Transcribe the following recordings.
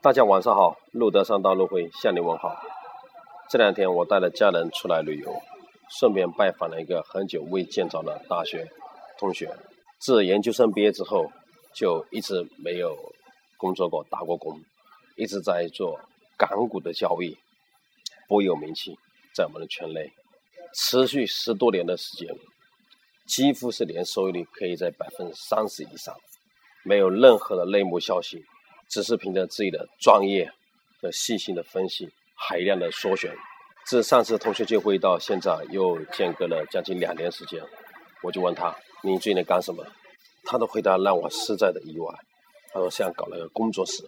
大家晚上好，路德上道路会向你问好。这两天我带着家人出来旅游，顺便拜访了一个很久未见着的大学同学。自研究生毕业之后，就一直没有工作过、打过工，一直在做港股的交易，颇有名气，在我们的圈内，持续十多年的时间，几乎是年收益率可以在百分之三十以上，没有任何的内幕消息。只是凭着自己的专业和细心的分析、海量的缩选，自上次同学聚会到现在又间隔了将近两年时间，我就问他：“你最近在干什么？”他的回答让我实在的意外。他说：“想搞了个工作室，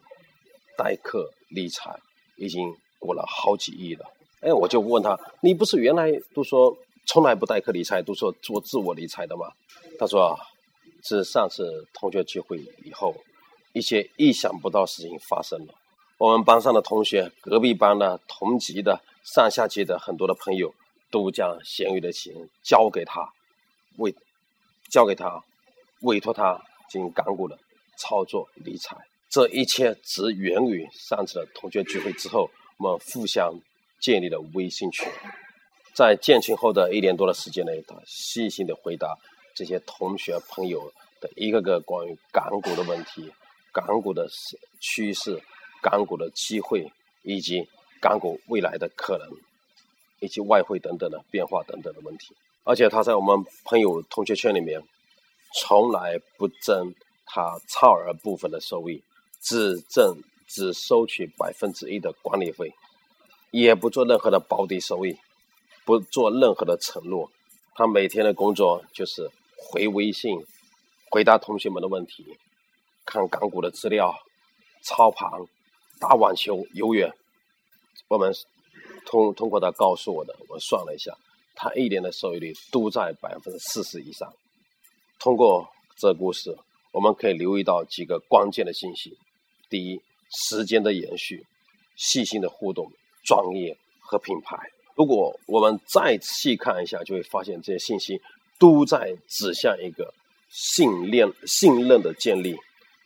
代客理财，已经过了好几亿了。”哎，我就问他：“你不是原来都说从来不代客理财，都说做自我理财的吗？”他说：“自上次同学聚会以后。”一些意想不到事情发生了。我们班上的同学、隔壁班的、同级的、上下级的很多的朋友，都将闲余的钱交给他，委交给他，委托他进行港股的操作理财。这一切只源于上次的同学聚会之后，我们互相建立了微信群。在建群后的一年多的时间内，他细心的回答这些同学朋友的一个个关于港股的问题。港股的趋势、港股的机会，以及港股未来的可能，以及外汇等等的变化等等的问题。而且他在我们朋友同学圈里面，从来不争他超额部分的收益，只挣只收取百分之一的管理费，也不做任何的保底收益，不做任何的承诺。他每天的工作就是回微信，回答同学们的问题。看港股的资料，操盘、打网球、游泳，我们通通过他告诉我的，我算了一下，他一年的收益率都在百分之四十以上。通过这故事，我们可以留意到几个关键的信息：第一，时间的延续、细心的互动、专业和品牌。如果我们再细看一下，就会发现这些信息都在指向一个信任、信任的建立。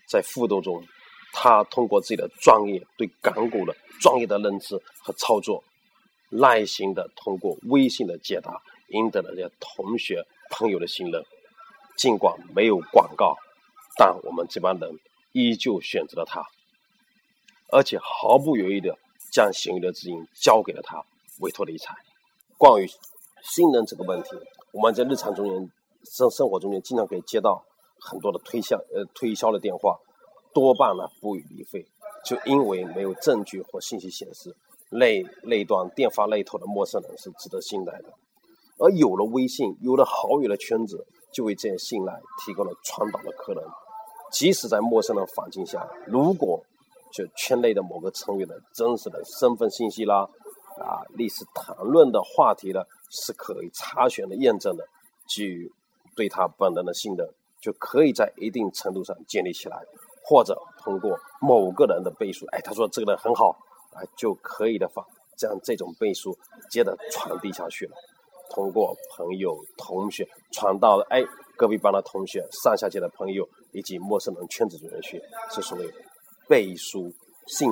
在互动中，他通过自己的专业对港股的专业的认知和操作，耐心的通过微信的解答，赢得了这些同学朋友的信任。尽管没有广告，但我们这帮人依旧选择了他，而且毫不犹豫的将闲余的资金交给了他，委托理财。关于信任这个问题，我们在日常中间生生活中间经常可以接到。很多的推销呃推销的电话，多半呢不予理会，就因为没有证据或信息显示那那段电话那头的陌生人是值得信赖的。而有了微信，有了好友的圈子，就为这些信赖提供了传导的可能。即使在陌生的环境下，如果就圈内的某个成员的真实的身份信息啦，啊历史谈论的话题呢是可以查询的验证的，基于对他本人的信任。就可以在一定程度上建立起来，或者通过某个人的背书，哎，他说这个人很好，啊，就可以的话，将这种背书接着传递下去了。通过朋友、同学传到了，哎，隔壁班的同学、上下级的朋友以及陌生人圈子中去，是所谓背书、信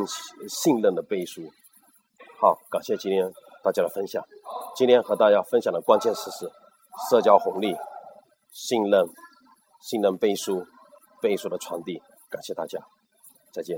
信任的背书。好，感谢今天大家的分享。今天和大家分享的关键词是社交红利、信任。信任背书，背书的传递，感谢大家，再见。